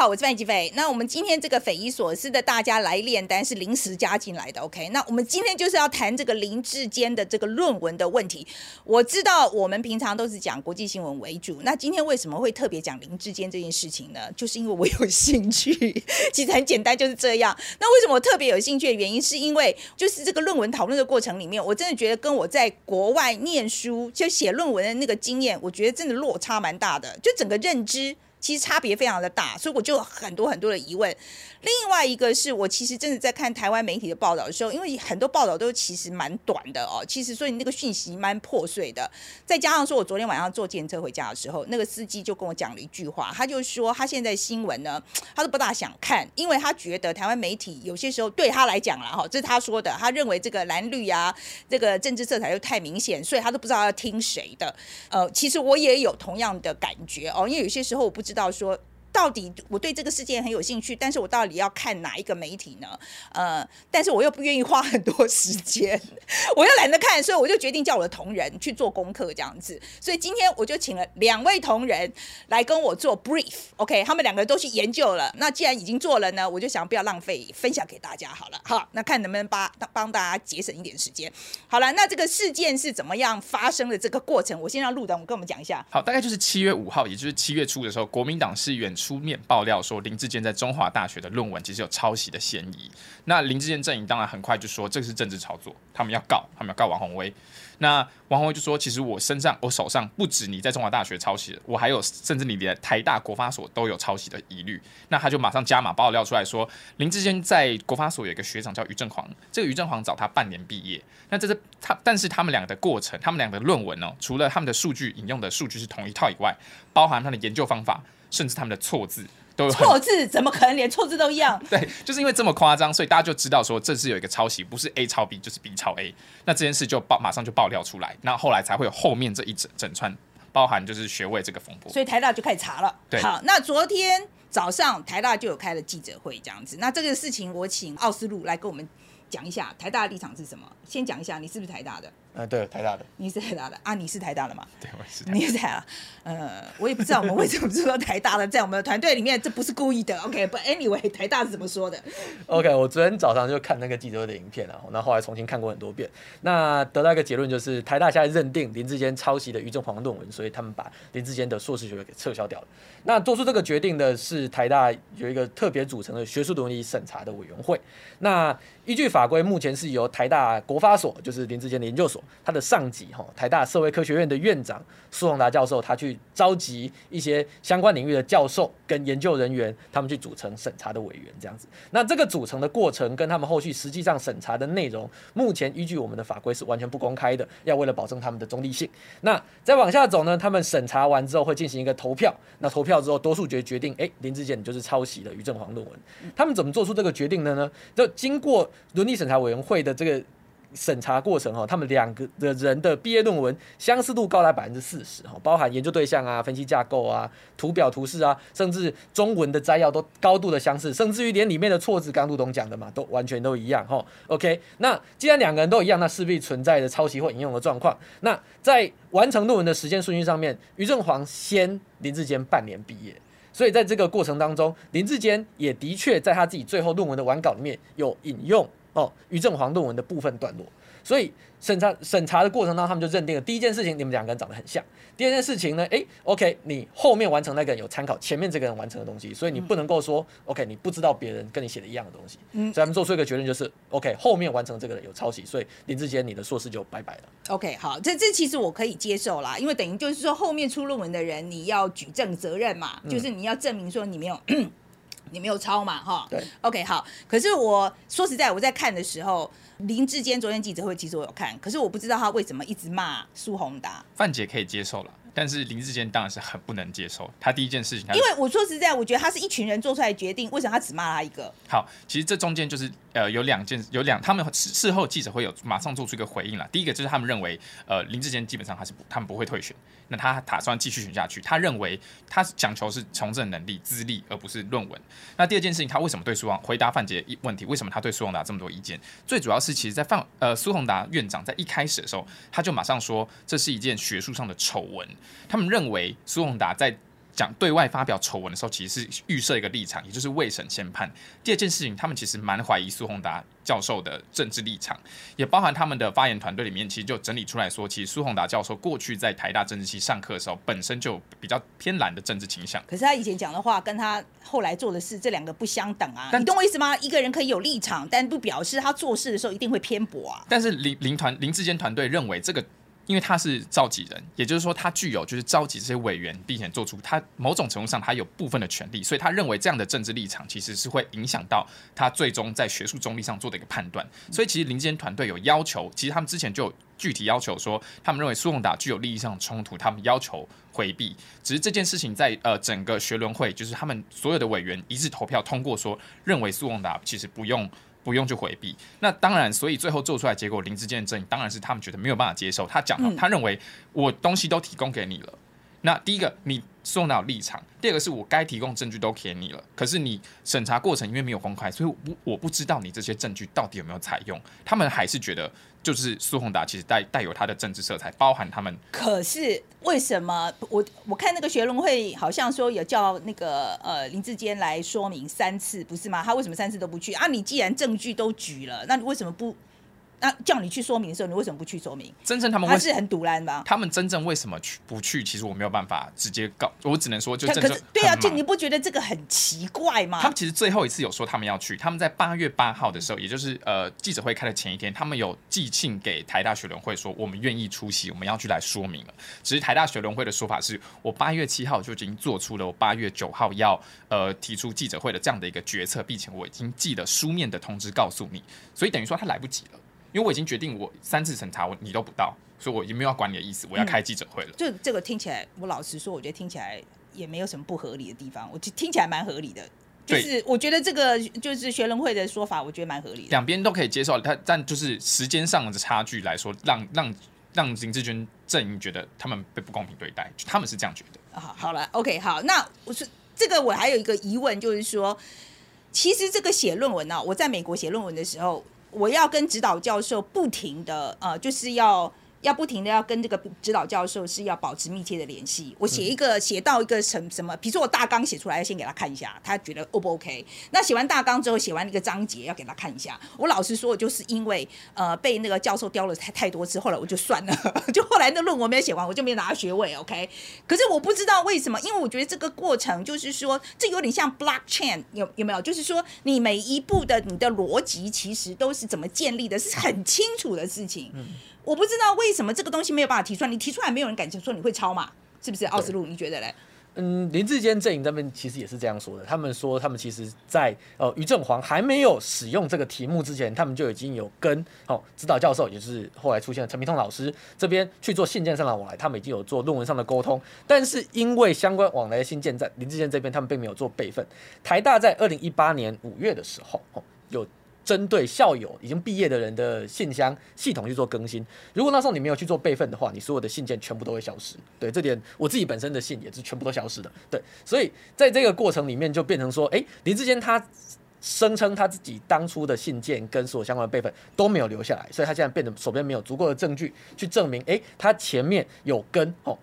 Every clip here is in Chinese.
好，我是范吉斐。那我们今天这个匪夷所思的大家来炼丹是临时加进来的，OK？那我们今天就是要谈这个林志坚的这个论文的问题。我知道我们平常都是讲国际新闻为主，那今天为什么会特别讲林志坚这件事情呢？就是因为我有兴趣，其实很简单，就是这样。那为什么我特别有兴趣的原因，是因为就是这个论文讨论的过程里面，我真的觉得跟我在国外念书就写论文的那个经验，我觉得真的落差蛮大的，就整个认知。其实差别非常的大，所以我就很多很多的疑问。另外一个是我其实真的在看台湾媒体的报道的时候，因为很多报道都其实蛮短的哦，其实所以那个讯息蛮破碎的。再加上说我昨天晚上坐电车回家的时候，那个司机就跟我讲了一句话，他就说他现在新闻呢，他都不大想看，因为他觉得台湾媒体有些时候对他来讲了哈，这是他说的，他认为这个蓝绿啊，这个政治色彩又太明显，所以他都不知道要听谁的。呃，其实我也有同样的感觉哦，因为有些时候我不知道说。到底我对这个事件很有兴趣，但是我到底要看哪一个媒体呢？呃，但是我又不愿意花很多时间，我又懒得看，所以我就决定叫我的同仁去做功课这样子。所以今天我就请了两位同仁来跟我做 brief，OK？他们两个都去研究了。那既然已经做了呢，我就想不要浪费，分享给大家好了。好，那看能不能帮帮大家节省一点时间。好了，那这个事件是怎么样发生的？这个过程，我先让路董跟我们讲一下。好，大概就是七月五号，也就是七月初的时候，国民党是远。出面爆料说林志坚在中华大学的论文其实有抄袭的嫌疑。那林志坚阵营当然很快就说这个是政治炒作，他们要告，他们要告王宏威。那王宏威就说，其实我身上、我手上不止你在中华大学抄袭，我还有甚至你连台大国发所都有抄袭的疑虑。那他就马上加码爆料出来说，林志坚在国发所有一个学长叫于正煌，这个于正煌找他半年毕业。那这是他，但是他们两个的过程，他们两个的论文呢，除了他们的数据引用的数据是同一套以外，包含他的研究方法。甚至他们的错字都有错字，怎么可能连错字都一样？对，就是因为这么夸张，所以大家就知道说这是有一个抄袭，不是 A 抄 B 就是 B 抄 A。那这件事就爆，马上就爆料出来，那后来才会有后面这一整整串，包含就是学位这个风波。所以台大就开始查了。对，好，那昨天早上台大就有开了记者会，这样子。那这个事情我请奥斯陆来跟我们讲一下台大的立场是什么。先讲一下，你是不是台大的？呃，对，台大的，你是台大的啊？你是台大的吗？对，我是。你是台大，呃，我也不知道我们为什么说台大的，在我们的团队里面，这不是故意的。OK，But anyway，台大是怎么说的？OK，我昨天早上就看那个记者会的影片啊，然后后来重新看过很多遍，那得到一个结论就是，台大现在认定林志坚抄袭的于正煌论文，所以他们把林志坚的硕士学位给撤销掉了。那做出这个决定的是台大有一个特别组成的学术伦理审查的委员会。那依据法规，目前是由台大国发所，就是林志坚的研究所。他的上级哈，台大社会科学院的院长苏宏达教授，他去召集一些相关领域的教授跟研究人员，他们去组成审查的委员这样子。那这个组成的过程跟他们后续实际上审查的内容，目前依据我们的法规是完全不公开的，要为了保证他们的中立性。那再往下走呢，他们审查完之后会进行一个投票，那投票之后多数决决定，哎，林志健你就是抄袭了于正煌论文。他们怎么做出这个决定的呢？就经过伦理审查委员会的这个。审查过程哈，他们两个的人的毕业论文相似度高达百分之四十哈，包含研究对象啊、分析架构啊、图表图示啊，甚至中文的摘要都高度的相似，甚至于连里面的错字，刚杜东讲的嘛，都完全都一样哈。OK，那既然两个人都一样，那势必存在着抄袭或引用的状况。那在完成论文的时间顺序上面，于正煌先林志坚半年毕业，所以在这个过程当中，林志坚也的确在他自己最后论文的完稿里面有引用。哦，于正煌论文的部分段落，所以审查审查的过程当中，他们就认定了第一件事情，你们两个人长得很像。第二件事情呢，诶，OK，你后面完成那个人有参考前面这个人完成的东西，所以你不能够说、嗯、OK，你不知道别人跟你写的一样的东西。嗯，所以他们做出一个决定，就是 OK，后面完成这个人有抄袭，所以林志杰你的硕士就拜拜了。OK，好，这这其实我可以接受啦，因为等于就是说后面出论文的人你要举证责任嘛，就是你要证明说你没有。嗯你没有抄嘛？哈，对，OK，好。可是我说实在，我在看的时候，林志坚昨天记者会，其实我有看，可是我不知道他为什么一直骂苏宏达。范姐可以接受了。但是林志坚当然是很不能接受，他第一件事情，因为我说实在，我觉得他是一群人做出来的决定，为什么他只骂他一个？好，其实这中间就是呃有两件，有两他们事事后记者会有马上做出一个回应了。第一个就是他们认为呃林志坚基本上他是不，他们不会退选，那他打算继续选下去。他认为他讲求是从政能力、资历，而不是论文。那第二件事情，他为什么对苏宏回答范杰一问题？为什么他对苏宏达这么多意见？最主要是其实在范呃苏宏达院长在一开始的时候，他就马上说这是一件学术上的丑闻。他们认为苏宏达在讲讲对外发表丑闻的时候，其实是预设一个立场，也就是未审先判。第二件事情，他们其实蛮怀疑苏宏达教授的政治立场，也包含他们的发言团队里面，其实就整理出来说，其实苏宏达教授过去在台大政治系上课的时候，本身就比较偏蓝的政治倾向。可是他以前讲的话，跟他后来做的事，这两个不相等啊。但你懂我意思吗？一个人可以有立场，但不表示他做事的时候一定会偏颇啊。但是林林团林志坚团队认为这个。因为他是召集人，也就是说他具有就是召集这些委员，并且做出他某种程度上他有部分的权利，所以他认为这样的政治立场其实是会影响到他最终在学术中立上做的一个判断。所以其实林智坚团队有要求，其实他们之前就有具体要求说，他们认为苏宏达具有利益上的冲突，他们要求回避。只是这件事情在呃整个学伦会，就是他们所有的委员一致投票通过说，认为苏宏达其实不用。不用去回避，那当然，所以最后做出来结果，林志坚的证，当然是他们觉得没有办法接受。他讲到，他认为我东西都提供给你了，那第一个你。送到立场，第二个是我该提供证据都给你了，可是你审查过程因为没有公开，所以我不我不知道你这些证据到底有没有采用。他们还是觉得就是苏宏达其实带带有他的政治色彩，包含他们。可是为什么我我看那个学龙会好像说有叫那个呃林志坚来说明三次，不是吗？他为什么三次都不去啊？你既然证据都举了，那你为什么不？那叫你去说明的时候，你为什么不去说明？真正他们还是很堵烂吧？他们真正为什么去不去？其实我没有办法直接告，我只能说就真正。可是对啊，就你不觉得这个很奇怪吗？他们其实最后一次有说他们要去，他们在八月八号的时候，也就是呃记者会开的前一天，他们有寄信给台大学联会说我们愿意出席，我们要去来说明了。只是台大学联会的说法是我八月七号就已经做出了我八月九号要呃提出记者会的这样的一个决策，并且我已经寄了书面的通知告诉你，所以等于说他来不及了。因为我已经决定，我三次审查我你都不到，所以我已经没有要管你的意思，我要开记者会了。就、嗯、这个听起来，我老实说，我觉得听起来也没有什么不合理的地方，我就听起来蛮合理的。就是我觉得这个就是学人会的说法，我觉得蛮合理的。两边都可以接受，他但就是时间上的差距来说，让让让林智坚阵营觉得他们被不公平对待，他们是这样觉得。好，好了，OK，好，那我是这个，我还有一个疑问，就是说，其实这个写论文呢、啊，我在美国写论文的时候。我要跟指导教授不停的，呃，就是要。要不停的要跟这个指导教授是要保持密切的联系。我写一个写到一个什什么，比如说我大纲写出来，先给他看一下，他觉得 O 不 OK？那写完大纲之后，写完一个章节要给他看一下。我老实说，我就是因为呃被那个教授刁了太太多次，后来我就算了，就后来那论文没有写完，我就没有拿到学位。OK？可是我不知道为什么，因为我觉得这个过程就是说，这有点像 blockchain，有有没有？就是说你每一步的你的逻辑其实都是怎么建立的，是很清楚的事情。嗯我不知道为什么这个东西没有办法提出来，你提出来没有人敢说你会抄嘛？是不是？奥斯陆，你觉得嘞？嗯，林志坚阵营这边其实也是这样说的。他们说，他们其实在呃于正煌还没有使用这个题目之前，他们就已经有跟哦指导教授，也就是后来出现的陈明通老师这边去做信件上的往来，他们已经有做论文上的沟通。但是因为相关往来的信件在林志坚这边，他们并没有做备份。台大在二零一八年五月的时候，哦有。针对校友已经毕业的人的信箱系统去做更新，如果那时候你没有去做备份的话，你所有的信件全部都会消失。对，这点我自己本身的信也是全部都消失的。对，所以在这个过程里面就变成说，诶，林志坚他声称他自己当初的信件跟所有相关的备份都没有留下来，所以他现在变得手边没有足够的证据去证明，诶，他前面有跟哦。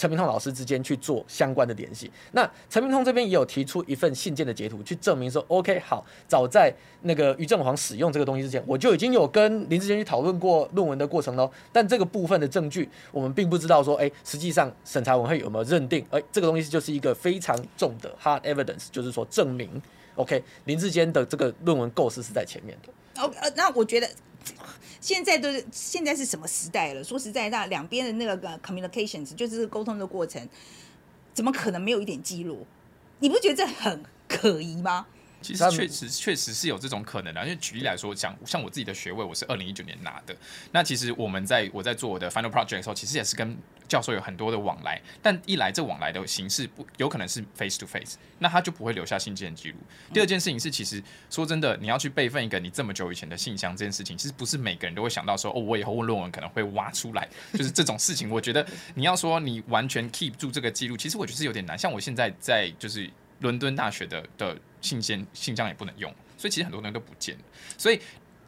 陈明通老师之间去做相关的联系，那陈明通这边也有提出一份信件的截图，去证明说，OK，好，早在那个于正煌使用这个东西之前，我就已经有跟林志坚去讨论过论文的过程喽。但这个部分的证据，我们并不知道说，哎，实际上审查委会有没有认定，哎，这个东西就是一个非常重的 hard evidence，就是说证明，OK，林志坚的这个论文构思是在前面的。哦，呃，那我觉得。现在都是现在是什么时代了？说实在，那两边的那个 communications 就是沟通的过程，怎么可能没有一点记录？你不觉得这很可疑吗？其实确实确实是有这种可能的，因为举例来说，像像我自己的学位，我是二零一九年拿的。那其实我们在我在做我的 final project 的时候，其实也是跟教授有很多的往来。但一来这往来的形式不有可能是 face to face，那他就不会留下信件记录。第二件事情是，其实说真的，你要去备份一个你这么久以前的信箱这件事情，其实不是每个人都会想到说，哦，我以后问论文可能会挖出来，就是这种事情。我觉得你要说你完全 keep 住这个记录，其实我觉得是有点难。像我现在在就是。伦敦大学的的信件信箱也不能用，所以其实很多人都不见了。所以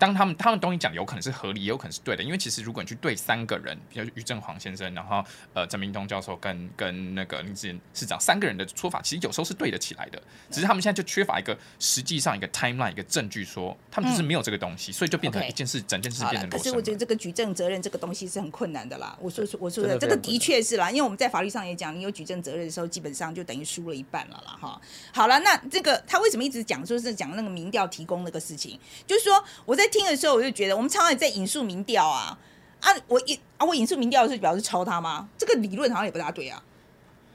当他们他们东西讲有可能是合理，也有可能是对的，因为其实如果你去对三个人，比如于正煌先生，然后呃陈明东教授跟跟那个林智坚市长三个人的说法，其实有时候是对得起来的，只是他们现在就缺乏一个实际上一个 timeline 一个证据说他们就是没有这个东西，嗯、所以就变成一件事，okay. 整件事变成。可是我觉得这个举证责任这个东西是很困难的啦。我说说我说的这个的确是啦，因为我们在法律上也讲，你有举证责任的时候，基本上就等于输了一半了啦哈。好了，那这个他为什么一直讲说是讲那个民调提供那个事情？就是说我在听的时候，我就觉得。我们常常也在引述民调啊啊！我引啊，我引述民调是表示抄他吗？这个理论好像也不大对啊。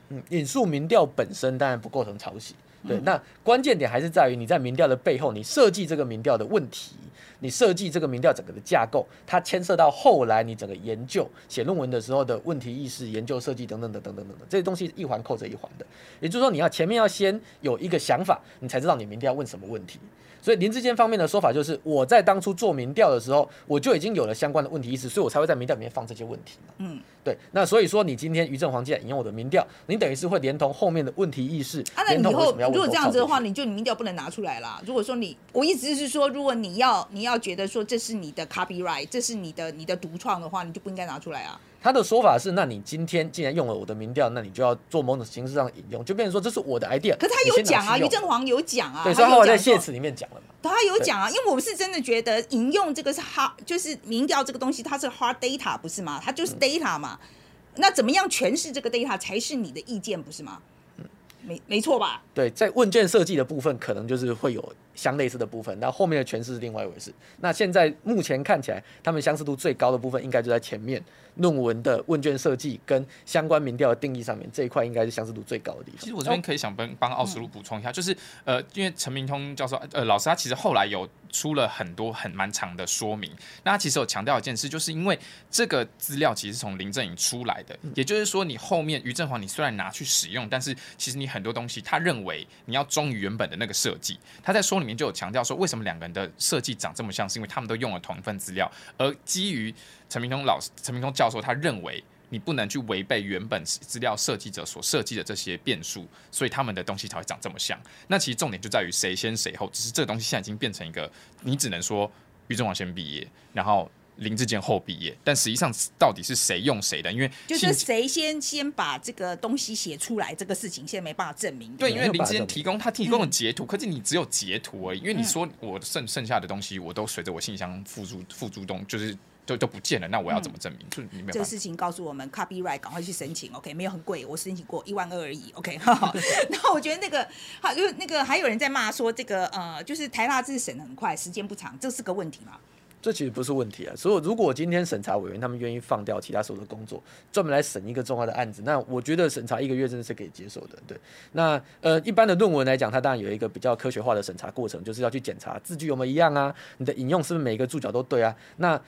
嗯，引述民调本身当然不构成抄袭。对，那关键点还是在于你在民调的背后，你设计这个民调的问题，你设计这个民调整个的架构，它牵涉到后来你整个研究写论文的时候的问题意识、研究设计等等等等等等等，这些东西一环扣着一环的。也就是说，你要前面要先有一个想法，你才知道你民调要问什么问题。所以林志坚方面的说法就是，我在当初做民调的时候，我就已经有了相关的问题意识，所以我才会在民调里面放这些问题嘛。嗯，对。那所以说，你今天于正煌既然引用我的民调，你等于是会连同后面的问题意识。啊，那以后如果这样子的话，你就你民调不能拿出来啦。如果说你，我意思是说，如果你要你要觉得说这是你的 copyright，这是你的你的独创的话，你就不应该拿出来啊。他的说法是，那你今天既然用了我的民调，那你就要做某种形式上引用，就变成说这是我的 idea。可是他有讲啊，于正煌有讲啊，对，所以他在谢词里面讲了嘛。他有讲啊，因为我们是真的觉得引用这个是 hard，就是民调这个东西它是 hard data 不是吗？它就是 data 嘛。嗯、那怎么样诠释这个 data 才是你的意见不是吗？嗯，没没错吧？对，在问卷设计的部分，可能就是会有相类似的部分，那后面的诠释是另外一回事。那现在目前看起来，他们相似度最高的部分，应该就在前面。论文的问卷设计跟相关民调的定义上面，这一块应该是相似度最高的地方。其实我这边可以想帮帮奥斯陆补充一下，就是呃，因为陈明通教授呃老师他其实后来有出了很多很蛮长的说明，那他其实有强调一件事，就是因为这个资料其实是从林正颖出来的，也就是说你后面于正煌你虽然拿去使用，但是其实你很多东西他认为你要忠于原本的那个设计，他在说里面就有强调说，为什么两个人的设计长这么像，是因为他们都用了同一份资料，而基于。陈明通老师、陈明通教授，他认为你不能去违背原本资料设计者所设计的这些变数，所以他们的东西才会长这么像。那其实重点就在于谁先谁后，只是这个东西现在已经变成一个，你只能说于正王先毕业，然后林志坚后毕业，但实际上到底是谁用谁的？因为就是谁先先把这个东西写出来，这个事情现在没办法证明。对，因为林志坚提供他提供了截图，可是你只有截图而已，因为你说我剩剩下的东西我都随着我信箱付诸付诸东，就是。都都不见了，那我要怎么证明？就、嗯、这个事情告诉我们，copyright 赶快去申请，OK？没有很贵，我申请过一万二而已，OK？然后我觉得那个好，就那个还有人在骂说这个呃，就是台大这审得很快，时间不长，这是个问题吗？这其实不是问题啊。所以如果今天审查委员他们愿意放掉其他所有的工作，专门来审一个重要的案子，那我觉得审查一个月真的是可以接受的。对，那呃一般的论文来讲，它当然有一个比较科学化的审查过程，就是要去检查字句有没有一样啊，你的引用是不是每一个注脚都对啊？那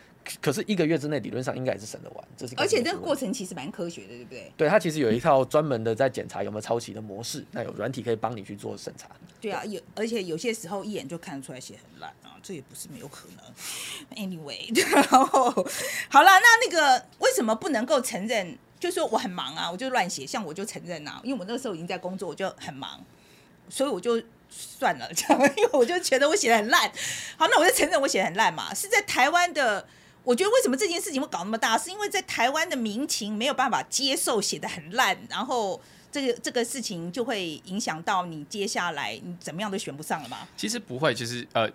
可是一个月之内，理论上应该也是审得完。这是而且这个过程其实蛮科学的，对不对？对，它其实有一套专门的在检查有没有抄袭的模式，那有软体可以帮你去做审查。对啊，有而且有些时候一眼就看得出来写很烂啊，这也不是没有可能。Anyway，然后好了，那那个为什么不能够承认？就说我很忙啊，我就乱写，像我就承认啊，因为我那个时候已经在工作，我就很忙，所以我就。算了，这样，因为我就觉得我写的很烂。好，那我就承认我写的很烂嘛。是在台湾的，我觉得为什么这件事情会搞那么大，是因为在台湾的民情没有办法接受写的很烂，然后这个这个事情就会影响到你接下来你怎么样都选不上了吗？其实不会，其实呃。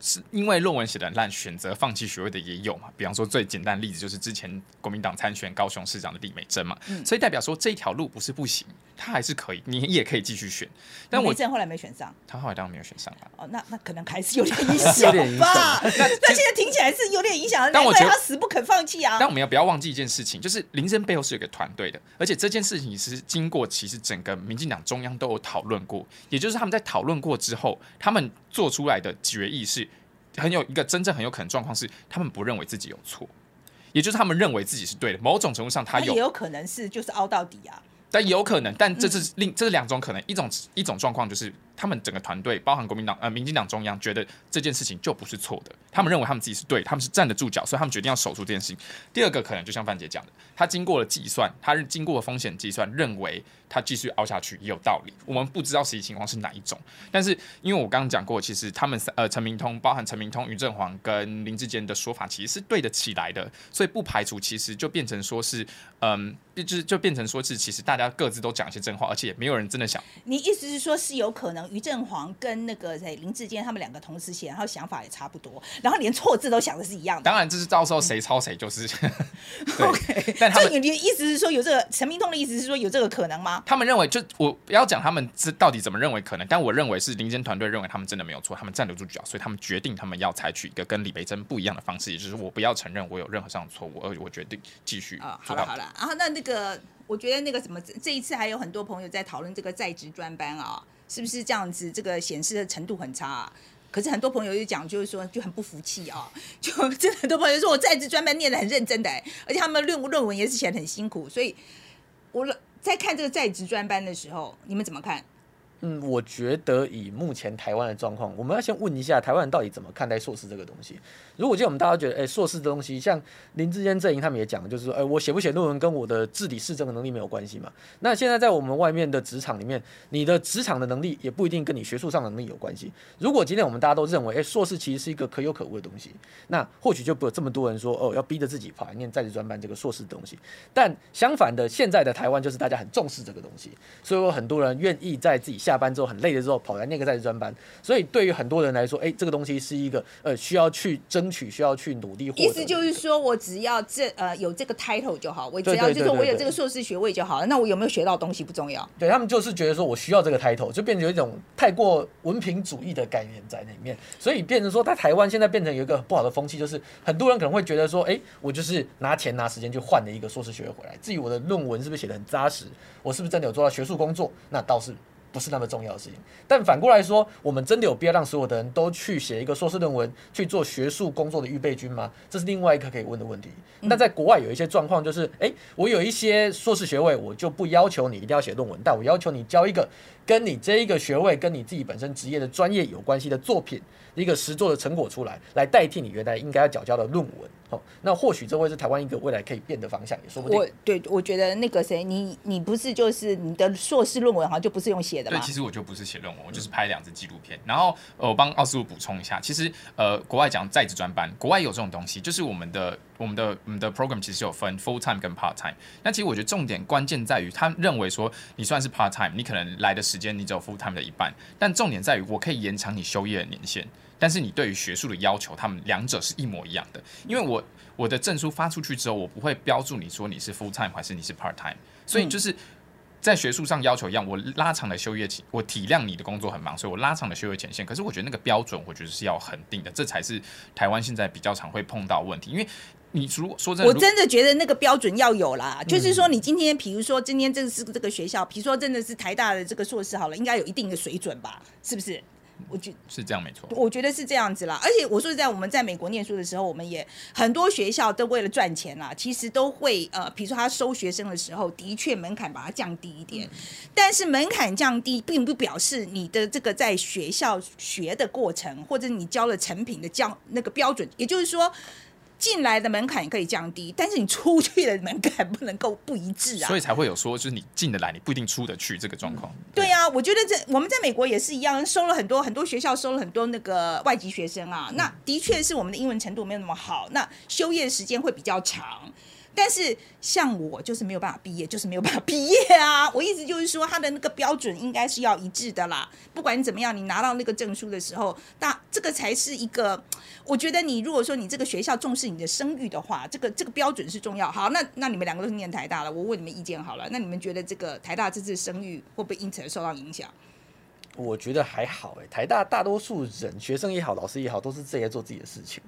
是因为论文写的烂，选择放弃学位的也有嘛？比方说最简单的例子就是之前国民党参选高雄市长的李美珍嘛，嗯、所以代表说这条路不是不行，他还是可以，你也可以继续选。但我李美珍后来没选上，他后来当然没有选上了。哦，那那可能还是有点影响吧。那现在听起来是有点影响，但我觉得他死不肯放弃啊。但我们要不要忘记一件事情，就是林真背后是有个团队的，而且这件事情是经过其实整个民进党中央都有讨论过，也就是他们在讨论过之后，他们做出来的决议是。很有一个真正很有可能状况是，他们不认为自己有错，也就是他们认为自己是对的。某种程度上，他有也有可能是就是凹到底啊。但有可能，但这是另、嗯、这是两种可能，一种一种状况就是。他们整个团队，包含国民党呃民进党中央，觉得这件事情就不是错的，他们认为他们自己是对，他们是站得住脚，所以他们决定要守住这件事情。第二个可能就像范姐讲的，他经过了计算，他经过了风险计算，认为他继续凹下去也有道理。我们不知道实际情况是哪一种，但是因为我刚刚讲过，其实他们呃陈明通，包含陈明通、于振煌跟林志坚的说法，其实是对得起来的，所以不排除其实就变成说是嗯。就就变成说是，其实大家各自都讲一些真话，而且也没有人真的想。你意思是说，是有可能于正煌跟那个在林志坚他们两个同时写，然后想法也差不多，然后连错字都想的是一样的。当然，这是到时候谁抄谁就是。对 OK，但他们你的意思是说有这个陈明通的意思是说有这个可能吗？他们认为，就我不要讲他们这到底怎么认为可能，但我认为是林智坚团队认为他们真的没有错，他们站得住脚，所以他们决定他们要采取一个跟李培珍不一样的方式，也就是我不要承认我有任何上的错误，而我决定继续。啊，好了好了，然后那那个。我觉得那个什么，这一次还有很多朋友在讨论这个在职专班啊，是不是这样子？这个显示的程度很差啊。可是很多朋友就讲，就是说就很不服气啊，就真的很多朋友说我在职专班念的很认真的，而且他们论论文也是写得很辛苦。所以我在看这个在职专班的时候，你们怎么看？嗯，我觉得以目前台湾的状况，我们要先问一下台湾人到底怎么看待硕士这个东西。如果今天我们大家觉得，哎，硕士的东西，像林志坚阵营他们也讲，就是说，哎，我写不写论文跟我的治理市政的能力没有关系嘛。那现在在我们外面的职场里面，你的职场的能力也不一定跟你学术上的能力有关系。如果今天我们大家都认为，哎，硕士其实是一个可有可无的东西，那或许就不有这么多人说，哦，要逼着自己跑来念在职专班这个硕士的东西。但相反的，现在的台湾就是大家很重视这个东西，所以有很多人愿意在自己下班之后很累的时候跑来那个在职专班。所以对于很多人来说，哎，这个东西是一个呃需要去争取、需要去努力。意思就是说，我只要这呃有这个 title 就好，我只要就是说我有这个硕士学位就好了。那我有没有学到东西不重要。对，他们就是觉得说我需要这个 title，就变成有一种太过文凭主义的概念在里面，所以变成说，在台湾现在变成有一个不好的风气，就是很多人可能会觉得说，哎，我就是拿钱拿时间去换了一个硕士学位回来，至于我的论文是不是写的很扎实，我是不是真的有做到学术工作，那倒是。不是那么重要的事情，但反过来说，我们真的有必要让所有的人都去写一个硕士论文去做学术工作的预备军吗？这是另外一个可以问的问题。那在国外有一些状况，就是，诶，我有一些硕士学位，我就不要求你一定要写论文，但我要求你交一个跟你这一个学位跟你自己本身职业的专业有关系的作品，一个实作的成果出来，来代替你原来应该要缴交的论文。哦，那或许这会是台湾一个未来可以变的方向，也说不定。我对，我觉得那个谁，你你不是就是你的硕士论文好像就不是用写的吗？对，其实我就不是写论文，我就是拍两支纪录片。然后呃，我帮奥斯陆补充一下，其实呃，国外讲在职专班，国外有这种东西，就是我们的我们的我们的 program 其实有分 full time 跟 part time。那其实我觉得重点关键在于，他认为说你算是 part time，你可能来的时间你只有 full time 的一半，但重点在于我可以延长你休业的年限。但是你对于学术的要求，他们两者是一模一样的。因为我我的证书发出去之后，我不会标注你说你是 full time 还是你是 part time，所以就是在学术上要求一样。我拉长了休业期，我体谅你的工作很忙，所以我拉长了休业前线。可是我觉得那个标准，我觉得是要恒定的，这才是台湾现在比较常会碰到问题。因为你如果说真的，我真的觉得那个标准要有啦。就是说，你今天比如说今天这是这个学校，比如说真的是台大的这个硕士好了，应该有一定的水准吧？是不是？我觉得是这样，没错。我觉得是这样子啦，而且我说实在，我们在美国念书的时候，我们也很多学校都为了赚钱啦，其实都会呃，比如说他收学生的时候，的确门槛把它降低一点。但是门槛降低，并不表示你的这个在学校学的过程，或者你教了成品的教那个标准，也就是说。进来的门槛可以降低，但是你出去的门槛不能够不一致啊。所以才会有说，就是你进得来，你不一定出得去这个状况。对呀、啊，我觉得这我们在美国也是一样，收了很多很多学校收了很多那个外籍学生啊。那的确是我们的英文程度没有那么好，那修业时间会比较长。但是像我就是没有办法毕业，就是没有办法毕业啊！我意思就是说，他的那个标准应该是要一致的啦。不管你怎么样，你拿到那个证书的时候，那这个才是一个。我觉得你如果说你这个学校重视你的声誉的话，这个这个标准是重要。好，那那你们两个都是念台大了，我问你们意见好了。那你们觉得这个台大这次声誉会不会因此而受到影响？我觉得还好哎、台大大多数人学生也好，老师也好，都是自己在做自己的事情。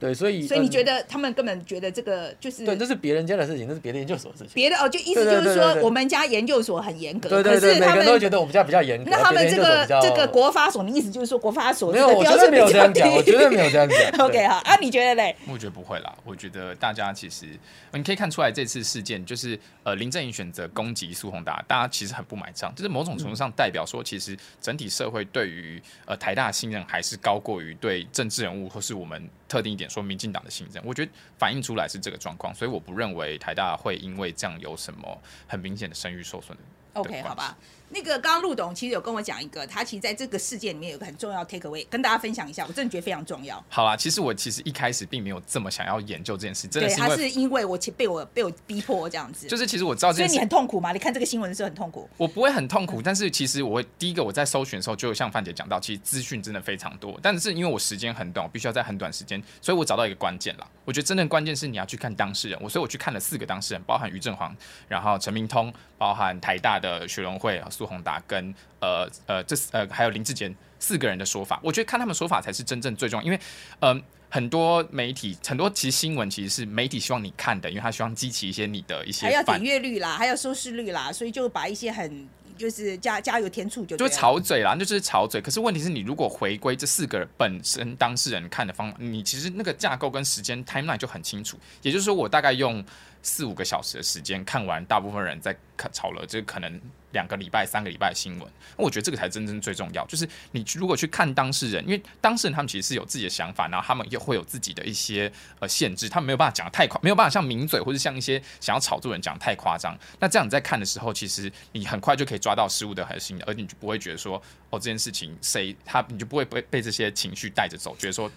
对，所以所以你觉得他们根本觉得这个就是对，这是别人家的事情，这是别的研究所的事情。别的哦，就意思就是说，我们家研究所很严格，对对对，可是他们每个人都会觉得我们家比较严格。那他们这个这个国发所，你意思就是说国发所没有，我绝对没有这样讲，我 绝对没有这样讲。OK 好啊，你觉得嘞？我觉得不会啦，我觉得大家其实你可以看出来，这次事件就是呃林正英选择攻击苏宏达，大家其实很不买账，就是某种程度上代表说，其实整体社会对于呃台大信任还是高过于对政治人物或是我们特定一点说民进党的信任。我觉得反映出来是这个状况，所以我不认为台大会因为这样有什么很明显的声誉受损。OK，好吧。那个刚刚陆董其实有跟我讲一个，他其实在这个事件里面有个很重要 take away，跟大家分享一下，我真的觉得非常重要。好啦，其实我其实一开始并没有这么想要研究这件事，真的是对，他是因为我被我被我逼迫这样子。就是其实我知道这件事，所以你很痛苦吗？你看这个新闻的时候很痛苦？我不会很痛苦，但是其实我会第一个我在搜寻的时候，就像范姐讲到，其实资讯真的非常多，但是因为我时间很短，我必须要在很短时间，所以我找到一个关键啦。我觉得真正关键是你要去看当事人，我所以我去看了四个当事人，包含于正煌，然后陈明通，包含台大的学伦会苏宏达跟。呃呃，这呃还有林志坚四个人的说法，我觉得看他们说法才是真正最重要，因为嗯、呃，很多媒体很多其实新闻其实是媒体希望你看的，因为他希望激起一些你的一些还要点阅率啦，还有收视率啦，所以就把一些很就是加加油添醋就就吵嘴啦，那就是吵嘴。可是问题是你如果回归这四个人本身当事人看的方法，你其实那个架构跟时间 timeline 就很清楚，也就是说我大概用四五个小时的时间看完大部分人在吵了，这可能。两个礼拜、三个礼拜的新闻，我觉得这个才真正最重要。就是你如果去看当事人，因为当事人他们其实是有自己的想法，然后他们也会有自己的一些呃限制，他们没有办法讲得太夸，没有办法像名嘴或者像一些想要炒作人讲得太夸张。那这样你在看的时候，其实你很快就可以抓到事物的核心，而你就不会觉得说哦这件事情谁他，你就不会被被这些情绪带着走，觉得说。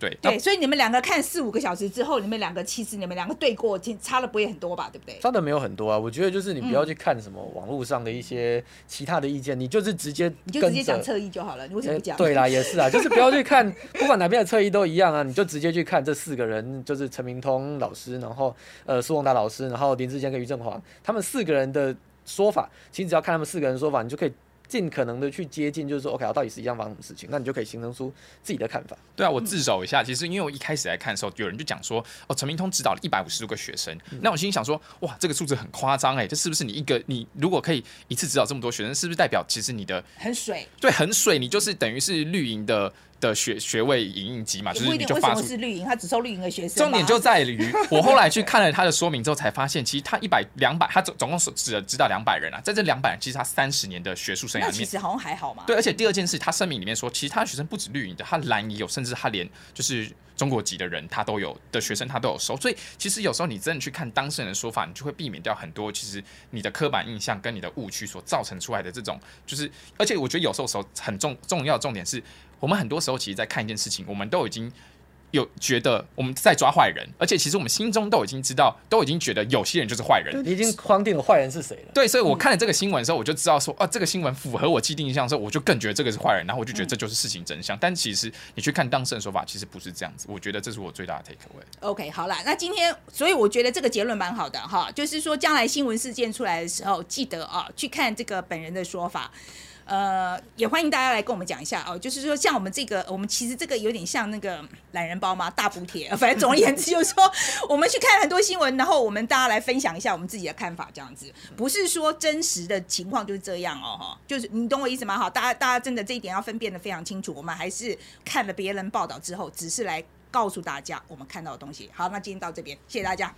对对，所以你们两个看四五个小时之后，你们两个其实你们两个对过，差的不会很多吧？对不对？差的没有很多啊，我觉得就是你不要去看什么网络上的一些其他的意见，嗯、你就是直接你就直接讲侧翼就好了，你为什么不讲？对啦，也是啊，就是不要去看，不管哪边的侧翼都一样啊，你就直接去看这四个人，就是陈明通老师，然后呃苏宏达老师，然后林志坚跟于振华，他们四个人的说法，其实只要看他们四个人的说法，你就可以。尽可能的去接近，就是说，OK，到底实际上发生什么事情，那你就可以形成出自己的看法。对啊，我自首一下，其实因为我一开始来看的时候，有人就讲说，哦，陈明通指导了一百五十多个学生，嗯、那我心里想说，哇，这个数字很夸张哎，这是不是你一个你如果可以一次指导这么多学生，是不是代表其实你的很水？对，很水，你就是等于是绿营的。的学学位影印机嘛，就是你就发出是绿营，他只收绿营的学生。重点就在于，我后来去看了他的说明之后，才发现其实他一百两百，他总总共是只知道两百人啊，在这两百人，其实他三十年的学术生涯里面，其实好像还好嘛。对，而且第二件事，他声明里面说，其实他的学生不止绿营的，他蓝也有，甚至他连就是中国籍的人他都有的学生他都有收。所以其实有时候你真的去看当事人的说法，你就会避免掉很多其实你的刻板印象跟你的误区所造成出来的这种，就是而且我觉得有时候时候很重重要的重点是。我们很多时候其实，在看一件事情，我们都已经有觉得我们在抓坏人，而且其实我们心中都已经知道，都已经觉得有些人就是坏人。你已经框定了坏人是谁了。对，所以我看了这个新闻的时候，我就知道说，啊，这个新闻符合我既定印象的时候，我就更觉得这个是坏人，然后我就觉得这就是事情真相。但其实你去看当事人说法，其实不是这样子。我觉得这是我最大的 take away。OK，好了，那今天，所以我觉得这个结论蛮好的哈，就是说将来新闻事件出来的时候，记得啊去看这个本人的说法。呃，也欢迎大家来跟我们讲一下哦。就是说，像我们这个，我们其实这个有点像那个懒人包嘛，大补贴。反正总而言之，就是说，我们去看很多新闻，然后我们大家来分享一下我们自己的看法，这样子，不是说真实的情况就是这样哦，哈。就是你懂我意思吗？好，大家大家真的这一点要分辨的非常清楚。我们还是看了别人报道之后，只是来告诉大家我们看到的东西。好，那今天到这边，谢谢大家。